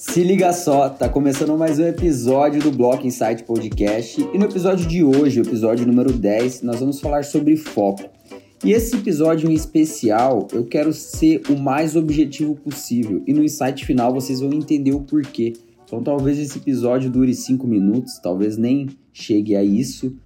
Se liga só, tá começando mais um episódio do Block Insight Podcast e no episódio de hoje, episódio número 10, nós vamos falar sobre foco. E esse episódio em especial, eu quero ser o mais objetivo possível e no insight final vocês vão entender o porquê. Então talvez esse episódio dure 5 minutos, talvez nem chegue a isso.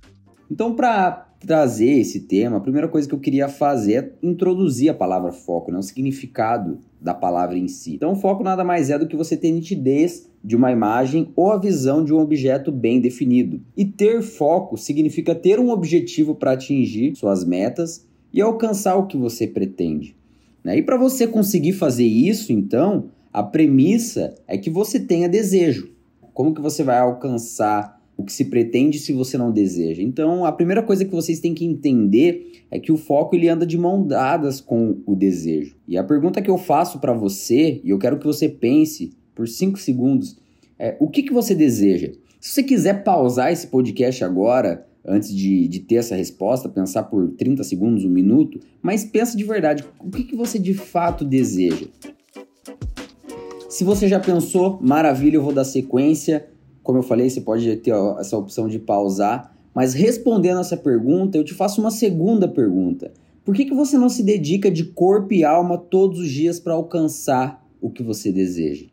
Então para trazer esse tema, a primeira coisa que eu queria fazer é introduzir a palavra foco, né? o significado da palavra em si. Então, foco nada mais é do que você ter nitidez de uma imagem ou a visão de um objeto bem definido. E ter foco significa ter um objetivo para atingir suas metas e alcançar o que você pretende. Né? E para você conseguir fazer isso, então, a premissa é que você tenha desejo. Como que você vai alcançar o que se pretende se você não deseja. Então, a primeira coisa que vocês têm que entender é que o foco ele anda de mão dadas com o desejo. E a pergunta que eu faço para você, e eu quero que você pense por 5 segundos, é o que, que você deseja? Se você quiser pausar esse podcast agora, antes de, de ter essa resposta, pensar por 30 segundos, um minuto, mas pensa de verdade, o que, que você de fato deseja? Se você já pensou, maravilha, eu vou dar sequência. Como eu falei, você pode ter essa opção de pausar, mas respondendo essa pergunta, eu te faço uma segunda pergunta. Por que, que você não se dedica de corpo e alma todos os dias para alcançar o que você deseja?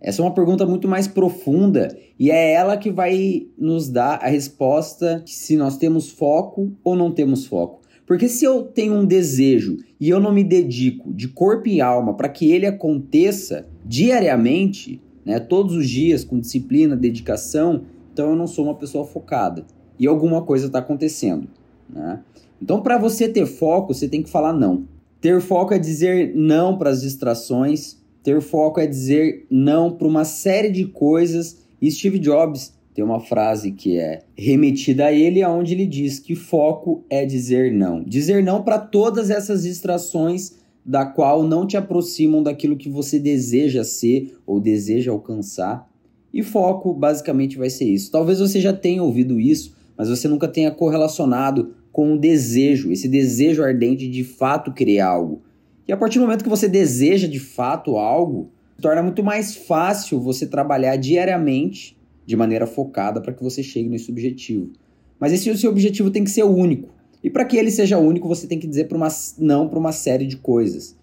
Essa é uma pergunta muito mais profunda e é ela que vai nos dar a resposta se nós temos foco ou não temos foco. Porque se eu tenho um desejo e eu não me dedico de corpo e alma para que ele aconteça diariamente, né, todos os dias, com disciplina, dedicação, então eu não sou uma pessoa focada. E alguma coisa está acontecendo. Né? Então, para você ter foco, você tem que falar não. Ter foco é dizer não para as distrações, ter foco é dizer não para uma série de coisas. E Steve Jobs tem uma frase que é remetida a ele, onde ele diz que foco é dizer não. Dizer não para todas essas distrações da qual não te aproximam daquilo que você deseja ser ou deseja alcançar. E foco basicamente vai ser isso. Talvez você já tenha ouvido isso, mas você nunca tenha correlacionado com o desejo, esse desejo ardente de fato criar algo. E a partir do momento que você deseja de fato algo, torna muito mais fácil você trabalhar diariamente de maneira focada para que você chegue nesse objetivo. Mas esse seu objetivo tem que ser único. E para que ele seja único, você tem que dizer para uma não para uma série de coisas.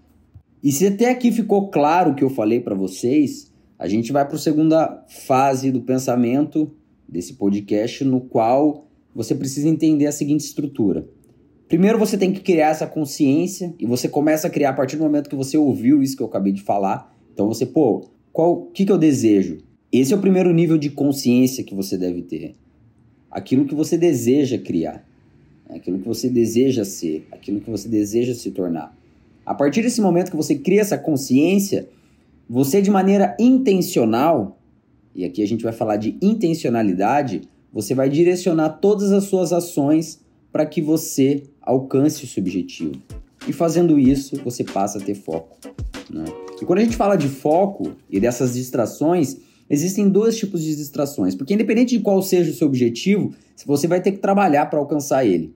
E se até aqui ficou claro o que eu falei para vocês, a gente vai para a segunda fase do pensamento desse podcast, no qual você precisa entender a seguinte estrutura. Primeiro você tem que criar essa consciência e você começa a criar a partir do momento que você ouviu isso que eu acabei de falar. Então você, pô, qual que que eu desejo? Esse é o primeiro nível de consciência que você deve ter. Aquilo que você deseja criar aquilo que você deseja ser, aquilo que você deseja se tornar. A partir desse momento que você cria essa consciência, você de maneira intencional, e aqui a gente vai falar de intencionalidade, você vai direcionar todas as suas ações para que você alcance o seu objetivo. E fazendo isso, você passa a ter foco. Né? E quando a gente fala de foco e dessas distrações, existem dois tipos de distrações, porque independente de qual seja o seu objetivo, você vai ter que trabalhar para alcançar ele.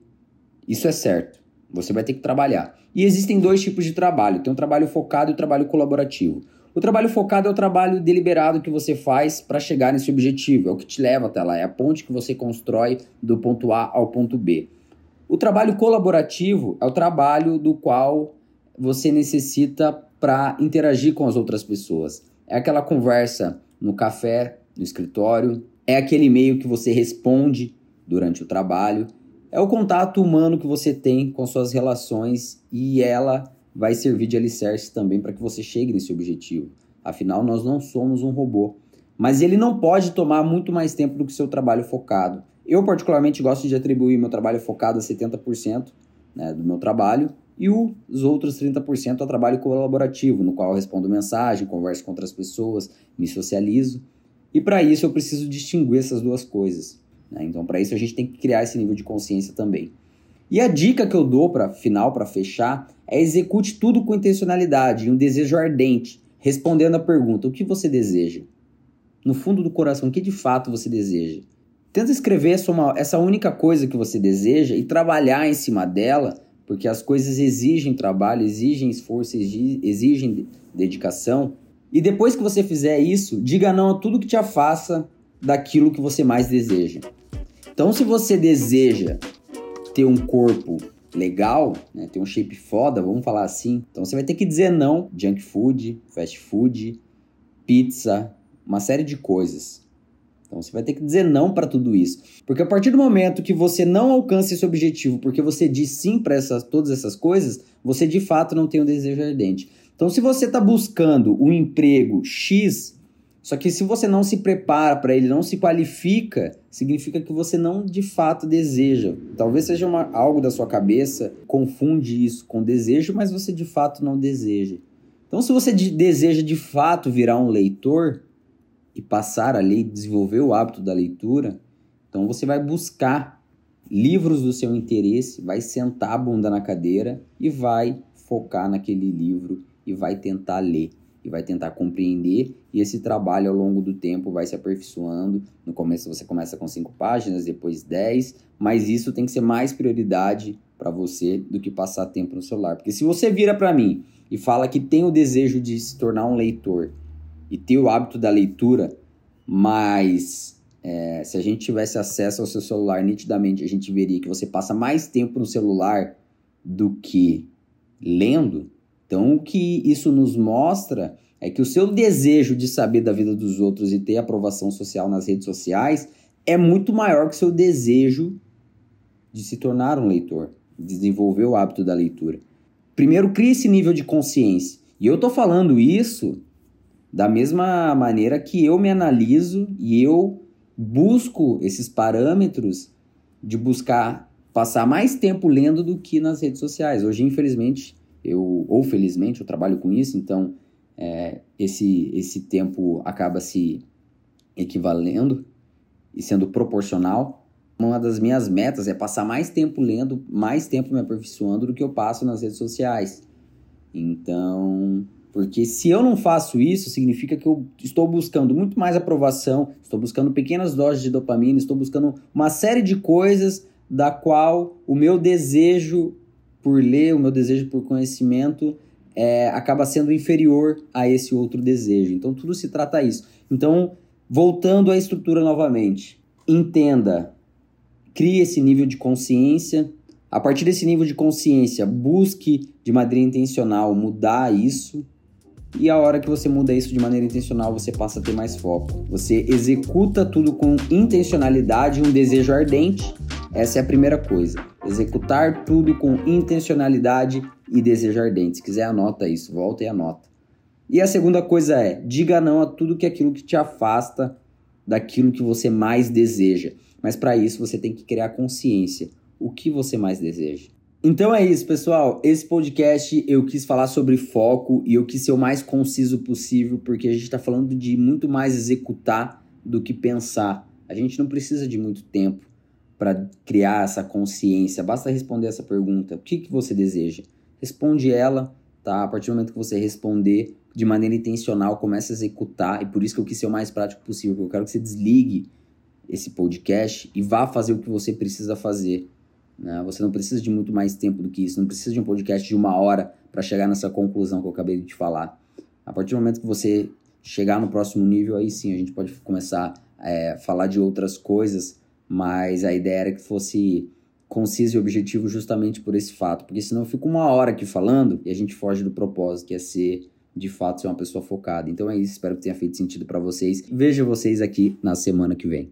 Isso é certo. Você vai ter que trabalhar. E existem dois tipos de trabalho: tem o trabalho focado e o trabalho colaborativo. O trabalho focado é o trabalho deliberado que você faz para chegar nesse objetivo, é o que te leva até lá, é a ponte que você constrói do ponto A ao ponto B. O trabalho colaborativo é o trabalho do qual você necessita para interagir com as outras pessoas. É aquela conversa no café, no escritório, é aquele e-mail que você responde durante o trabalho, é o contato humano que você tem com suas relações e ela vai servir de alicerce também para que você chegue nesse objetivo. Afinal, nós não somos um robô. Mas ele não pode tomar muito mais tempo do que seu trabalho focado. Eu, particularmente, gosto de atribuir meu trabalho focado a 70% né, do meu trabalho e os outros 30% ao trabalho colaborativo, no qual eu respondo mensagem, converso com outras pessoas, me socializo. E para isso eu preciso distinguir essas duas coisas. Né? Então, para isso, a gente tem que criar esse nível de consciência também. E a dica que eu dou para final, para fechar, é execute tudo com intencionalidade e um desejo ardente, respondendo a pergunta: o que você deseja? No fundo do coração, o que de fato você deseja? Tenta escrever essa, única coisa que você deseja e trabalhar em cima dela, porque as coisas exigem trabalho, exigem esforço, exigem dedicação. E depois que você fizer isso, diga não a tudo que te afasta daquilo que você mais deseja. Então, se você deseja ter um corpo legal, né, ter um shape foda, vamos falar assim, então você vai ter que dizer não junk food, fast food, pizza, uma série de coisas. Então você vai ter que dizer não para tudo isso. Porque a partir do momento que você não alcança esse objetivo, porque você diz sim para todas essas coisas, você de fato não tem um desejo ardente. Então, se você está buscando um emprego X, só que se você não se prepara para ele, não se qualifica, significa que você não de fato deseja. Talvez seja uma, algo da sua cabeça, confunde isso com desejo, mas você de fato não deseja. Então, se você de, deseja de fato virar um leitor e passar a ler, desenvolver o hábito da leitura, então você vai buscar livros do seu interesse, vai sentar a bunda na cadeira e vai focar naquele livro e vai tentar ler e vai tentar compreender e esse trabalho ao longo do tempo vai se aperfeiçoando. No começo você começa com cinco páginas, depois dez, mas isso tem que ser mais prioridade para você do que passar tempo no celular. Porque se você vira para mim e fala que tem o desejo de se tornar um leitor e ter o hábito da leitura, mas é, se a gente tivesse acesso ao seu celular nitidamente, a gente veria que você passa mais tempo no celular do que lendo. Então, o que isso nos mostra é que o seu desejo de saber da vida dos outros e ter aprovação social nas redes sociais é muito maior que o seu desejo de se tornar um leitor, desenvolver o hábito da leitura. Primeiro, crie esse nível de consciência. E eu tô falando isso da mesma maneira que eu me analiso e eu busco esses parâmetros de buscar passar mais tempo lendo do que nas redes sociais. Hoje, infelizmente, eu ou felizmente eu trabalho com isso, então é, esse esse tempo acaba se equivalendo e sendo proporcional. Uma das minhas metas é passar mais tempo lendo, mais tempo me aperfeiçoando do que eu passo nas redes sociais. Então, porque se eu não faço isso, significa que eu estou buscando muito mais aprovação, estou buscando pequenas doses de dopamina, estou buscando uma série de coisas da qual o meu desejo por ler, o meu desejo por conhecimento é, acaba sendo inferior a esse outro desejo. Então tudo se trata disso. Então, voltando à estrutura novamente, entenda, crie esse nível de consciência. A partir desse nível de consciência, busque de maneira intencional mudar isso e a hora que você muda isso de maneira intencional, você passa a ter mais foco. Você executa tudo com intencionalidade, um desejo ardente. Essa é a primeira coisa. Executar tudo com intencionalidade e desejo ardente. Se quiser, anota isso. Volta e anota. E a segunda coisa é: diga não a tudo que é aquilo que te afasta daquilo que você mais deseja. Mas para isso você tem que criar consciência. O que você mais deseja? Então é isso, pessoal. Esse podcast eu quis falar sobre foco e eu quis ser o mais conciso possível, porque a gente está falando de muito mais executar do que pensar. A gente não precisa de muito tempo para criar essa consciência. Basta responder essa pergunta: o que, que você deseja? Responde ela, tá? A partir do momento que você responder de maneira intencional, comece a executar. E por isso que eu quis ser o mais prático possível. Eu quero que você desligue esse podcast e vá fazer o que você precisa fazer né? Você não precisa de muito mais tempo do que isso, não precisa de um podcast de uma hora para chegar nessa conclusão que eu acabei de te falar. A partir do momento que você chegar no próximo nível, aí sim a gente pode começar a é, falar de outras coisas, mas a ideia era que fosse conciso e objetivo justamente por esse fato, porque senão eu fico uma hora aqui falando e a gente foge do propósito, que é ser de fato ser uma pessoa focada. Então é isso, espero que tenha feito sentido para vocês. Vejo vocês aqui na semana que vem.